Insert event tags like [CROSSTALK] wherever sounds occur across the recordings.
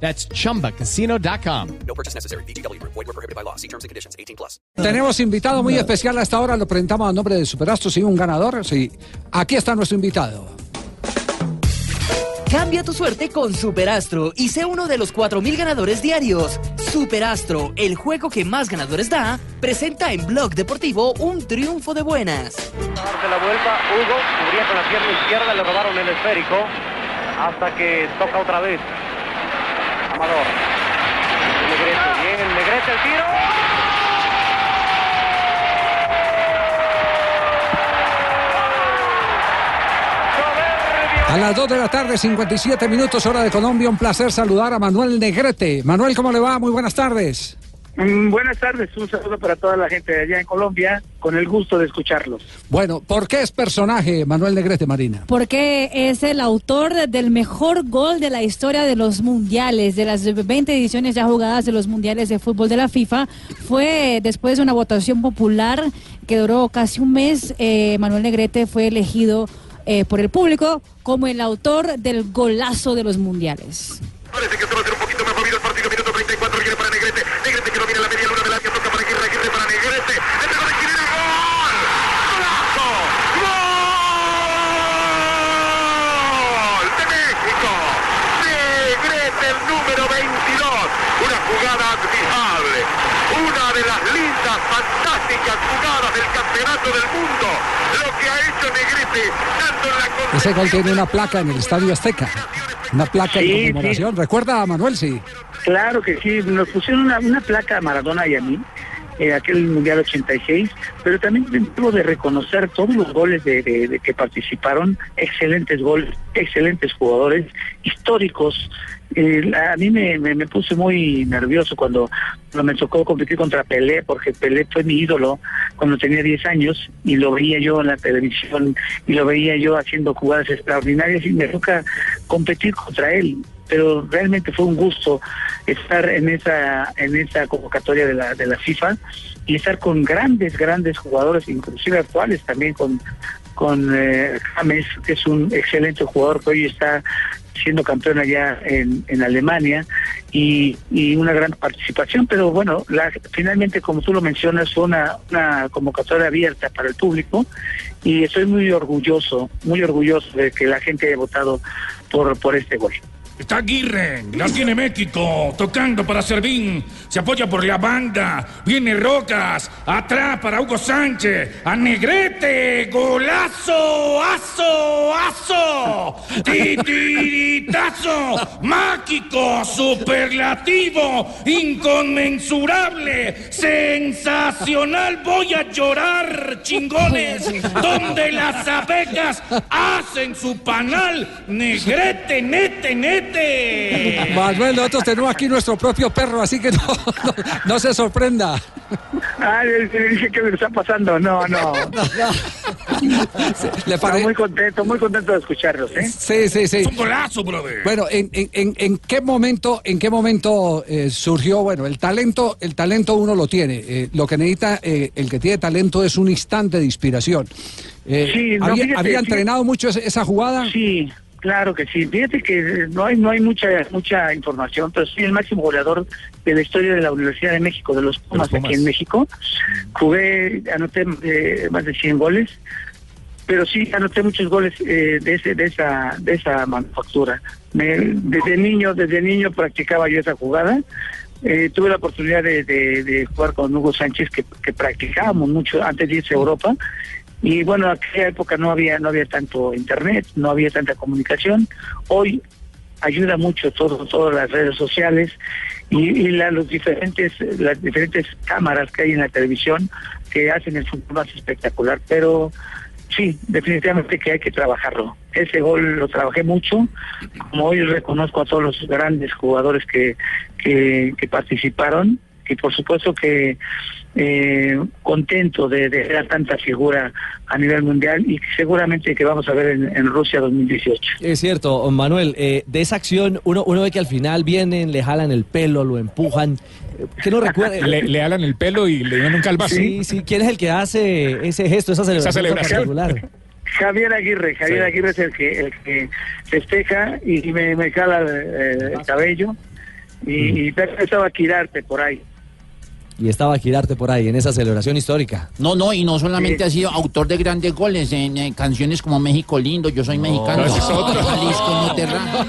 That's chumbacasino.com. No purchase necessary. BGW. Void were prohibited by law. See terms and conditions. 18 plus. Tenemos invitado muy especial hasta ahora, lo presentamos a nombre de Superastro, sí, un ganador, sí. Aquí está nuestro invitado. Cambia tu suerte con Superastro y sé uno de los 4.000 ganadores diarios. Superastro, el juego que más ganadores da, presenta en Blog Deportivo un triunfo de buenas. darse la vuelta, Hugo cubría con la pierna izquierda, le robaron el esférico hasta que toca otra vez. Negrete, bien, Negrete el. A las 2 de la tarde, 57 minutos, hora de Colombia, un placer saludar a Manuel Negrete. Manuel, ¿cómo le va? Muy buenas tardes. Mm, Buenas tardes, un saludo para toda la gente de allá en Colombia, con el gusto de escucharlos. Bueno, ¿por qué es personaje Manuel Negrete, Marina? Porque es el autor del mejor gol de la historia de los mundiales, de las 20 ediciones ya jugadas de los mundiales de fútbol de la FIFA. Fue después de una votación popular que duró casi un mes, eh, Manuel Negrete fue elegido eh, por el público como el autor del golazo de los mundiales. Parece que se va a movido el partido. Minuto 34. Viene para Negrete. Negrete que no viene la media luna del área. Toca para Aguirre. Aguirre para Negrete. El de Aguirre. ¡Gol! ¡Golazo! ¡Gol! De México. Negrete, el número 22. Una jugada admirable. Una de las lindas, fantásticas jugadas del campeonato del mundo. Lo que ha hecho Negrete, dando en la Ese gol tiene una placa en el Estadio Azteca. Una placa Sí, de conmemoración. ¿Recuerda a Manuel? Sí. Claro que sí, nos pusieron una, una placa a Maradona y a mí, eh, aquel Mundial 86, pero también debo de reconocer todos los goles de, de- de que participaron, excelentes goles, excelentes jugadores, históricos. Eh, a mí me, me, me puse muy nervioso cuando, cuando me tocó competir contra Pelé, porque Pelé fue mi ídolo cuando tenía 10 años y lo veía yo en la televisión y lo veía yo haciendo jugadas extraordinarias y me toca competir contra él pero realmente fue un gusto estar en esa en esa convocatoria de la de la FIFA y estar con grandes grandes jugadores inclusive actuales también con con eh, James que es un excelente jugador que hoy está siendo campeón allá en, en Alemania y, y una gran participación pero bueno la, finalmente como tú lo mencionas fue una, una convocatoria abierta para el público y estoy muy orgulloso muy orgulloso de que la gente haya votado por por este gol Está Aguirre, la tiene México, tocando para Servín, se apoya por la banda, viene Rocas, atrás para Hugo Sánchez, a Negrete, golazo, aso, aso, titiritazo, mágico, superlativo, inconmensurable, sensacional, voy a llorar, chingones, donde las abejas hacen su panal, Negrete, nete, nete. Manuel, nosotros tenemos aquí nuestro propio perro, así que no, no, no se sorprenda. Ah, le, le dije que me está pasando. No, no. ¿Le pare- muy contento, muy contento de escucharlos, ¿eh? Sí, sí, sí. Es un golazo, brother. Bueno, ¿en, en, en, en qué momento, en qué momento eh, surgió? Bueno, el talento, el talento uno lo tiene. eh, lo que necesita eh, el que tiene talento es un instante de inspiración. Eh, Sí, no, ¿había, fíjate, había sí. entrenado mucho esa jugada? Sí, claro que sí. Fíjate que no hay no hay mucha mucha información, pero soy el máximo goleador de la historia de la Universidad de México, de los Pumas, aquí en México. Jugué, anoté eh, más de 100 goles, pero sí anoté muchos goles eh, de ese de esa de esa manufactura. Me- desde niño desde niño practicaba yo esa jugada. Eh, tuve la oportunidad de, de- de jugar con Hugo Sánchez que, que practicábamos mucho antes de irse a Europa y bueno, en aquella época no había no había tanto internet, no había tanta comunicación. Hoy ayuda mucho todo todas las redes sociales y, la- los diferentes las diferentes cámaras que hay en la televisión que hacen el fútbol más espectacular, pero sí, definitivamente que hay que trabajarlo. Ese gol lo trabajé mucho, como hoy reconozco a todos los grandes jugadores que, que participaron y por supuesto que eh, contento de, de ver a tanta figura a nivel mundial y seguramente que vamos a ver en, en Rusia 2018. Es cierto, Manuel, eh, de esa acción uno, uno ve que al final vienen, le jalan el pelo, lo empujan. Eh, ¿Qué no recuerda? [LAUGHS] Le, le alan el pelo y le dan un calvazo. Sí, sí, ¿quién es el que hace ese gesto, esa celebración, tan celebración. particular? [LAUGHS] Javier Aguirre, Javier Sí. Aguirre es el que, el que festeja y, y me, me jala eh, el cabello y, y empezaba a quirarte por ahí. Y estaba Girarte por ahí en esa celebración histórica. No, no, y no solamente Sí. ha sido autor de grandes goles en eh, canciones como México lindo, yo soy mexicano. otro. Jalisco no te raja.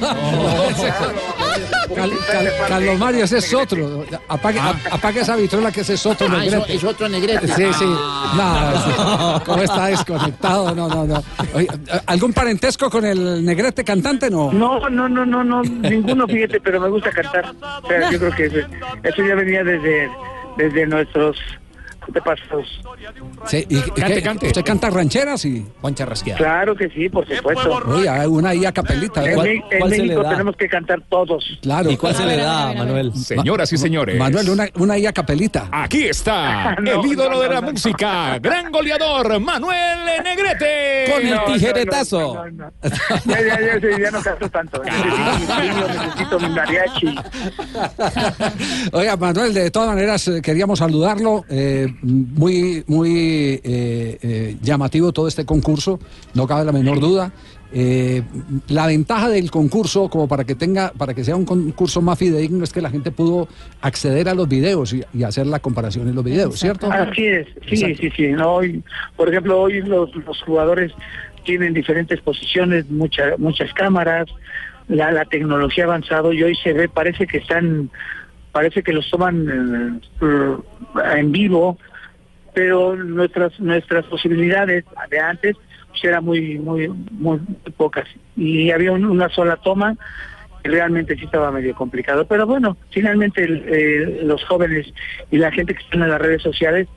Cal- Cal- Carlos Mario, ese es otro. Apague, ap- apague esa vitrola que ese es otro Ah, negrete. es otro negrete. Sí, sí. Ah. No, ¿cómo está desconectado? No, no, no. Oye, ¿Algún parentesco con el negrete cantante? No. No, no, no, no, no, ninguno, fíjate, pero me gusta cantar. O sea, yo creo que eso, eso ya venía desde, desde nuestros antepasados. Sí, ¿y, y Cante, qué? cante. ¿Usted canta rancheras? Y... Rasqueada. Claro que sí, por supuesto. Oye, hay una ahí a capelita. En, ¿eh? ¿Cuál- Me- en cuál se le México da? tenemos que cantar todos. Claro. ¿Y cuál se le da. Manuel? Señoras y señores. Manuel, una, una ahí a capelita. Aquí está [LAUGHS] No, el ídolo no, de la no, no. música, gran goleador, Manuel Negrete. Con el tijeretazo. no, no, no, no. Ya, ya, ya, ya, ya no canto tanto. [LAUGHS] Necesito, mi niño, necesito mi mariachi. Oiga, Manuel, de todas maneras eh, queríamos saludarlo. eh, muy, muy eh, eh, llamativo todo este concurso, no cabe la menor duda. Eh, la ventaja del concurso, como para que tenga, para que sea un concurso más fidedigno, es que la gente pudo acceder a los videos y, y hacer la comparación en los videos, ¿cierto? Así es, sí, Exacto. sí, sí. No, hoy, por ejemplo, hoy los, los jugadores tienen diferentes posiciones, mucha, muchas cámaras, la, la tecnología ha avanzado y hoy se ve, parece que están, parece que los toman eh, en vivo, pero nuestras nuestras posibilidades de antes pues, eran muy, muy, muy pocas y había un- una sola toma realmente sí estaba medio complicado. Pero bueno, finalmente eh, los jóvenes y la gente que está en las redes sociales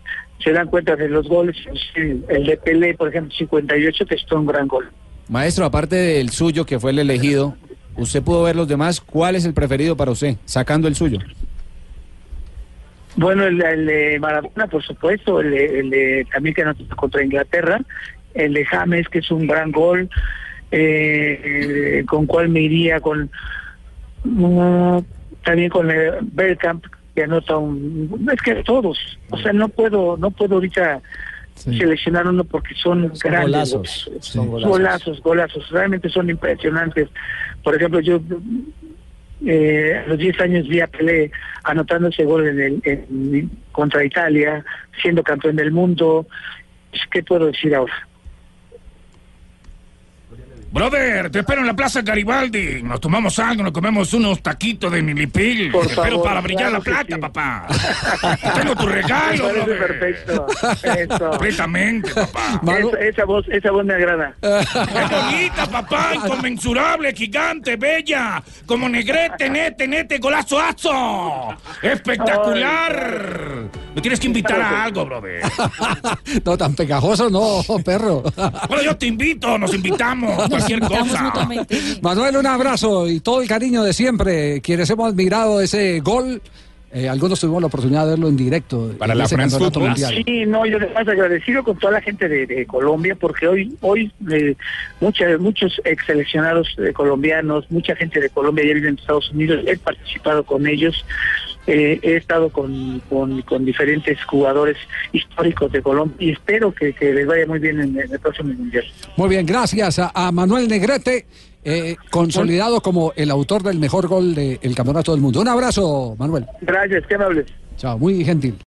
se dan cuenta de los goles. El, el de Pelé, por ejemplo, 58, que es un gran gol. Maestro, aparte del suyo, que fue el elegido, ¿usted pudo ver los demás? ¿Cuál es el preferido para usted, sacando el suyo? Bueno, el, el de Maradona, por supuesto, el, de- el de también que anotó contra Inglaterra, el de James, que es un gran gol, eh, con cuál me iría, con mm, también con el Bergkamp, que anota un... Es que todos, o sea, no puedo, no puedo ahorita seleccionar uno porque son, Son grandes golazos. golazos, golazos, realmente son impresionantes. Por ejemplo, yo eh, a los 10 años vi a Pelé anotando ese gol en el, en- contra Italia, siendo campeón del mundo. ¿Qué puedo decir ahora? Brother, te espero en la Plaza Garibaldi. Nos tomamos algo, nos comemos unos taquitos de milipil. Por te espero favor, para brillar claro la plata, sí. papá. Tengo tu Me regalo, parece brother. perfecto. Eso. Completamente, papá. Manu- Esa, esa voz, esa voz me agrada. ¡Qué bonita, papá! Inconmensurable, gigante, bella. Como negrete, nete, nete, golazo, azo. ¡Espectacular! Me tienes que invitar a algo, brother. no, tan pegajoso, no, perro. Bueno, yo te invito, nos invitamos, cualquier cosa. Manuel, un abrazo y todo el cariño de siempre. Quienes hemos admirado ese gol, eh, algunos tuvimos la oportunidad de verlo en directo. Para en la France Football. mundial. Sí, no, yo además agradecido con toda la gente de, de Colombia, porque hoy, hoy eh, mucha- muchos ex seleccionados eh, colombianos, mucha gente de Colombia ya vive en Estados Unidos, he participado con ellos, eh, he estado con, con, con diferentes jugadores históricos de Colombia y espero que, que les vaya muy bien en, en el próximo mundial. Muy bien, gracias a, a Manuel Negrete, eh, consolidado como el autor del mejor gol del Campeonato del Mundo. Un abrazo, Manuel. Gracias, qué amables. Chao, muy gentil.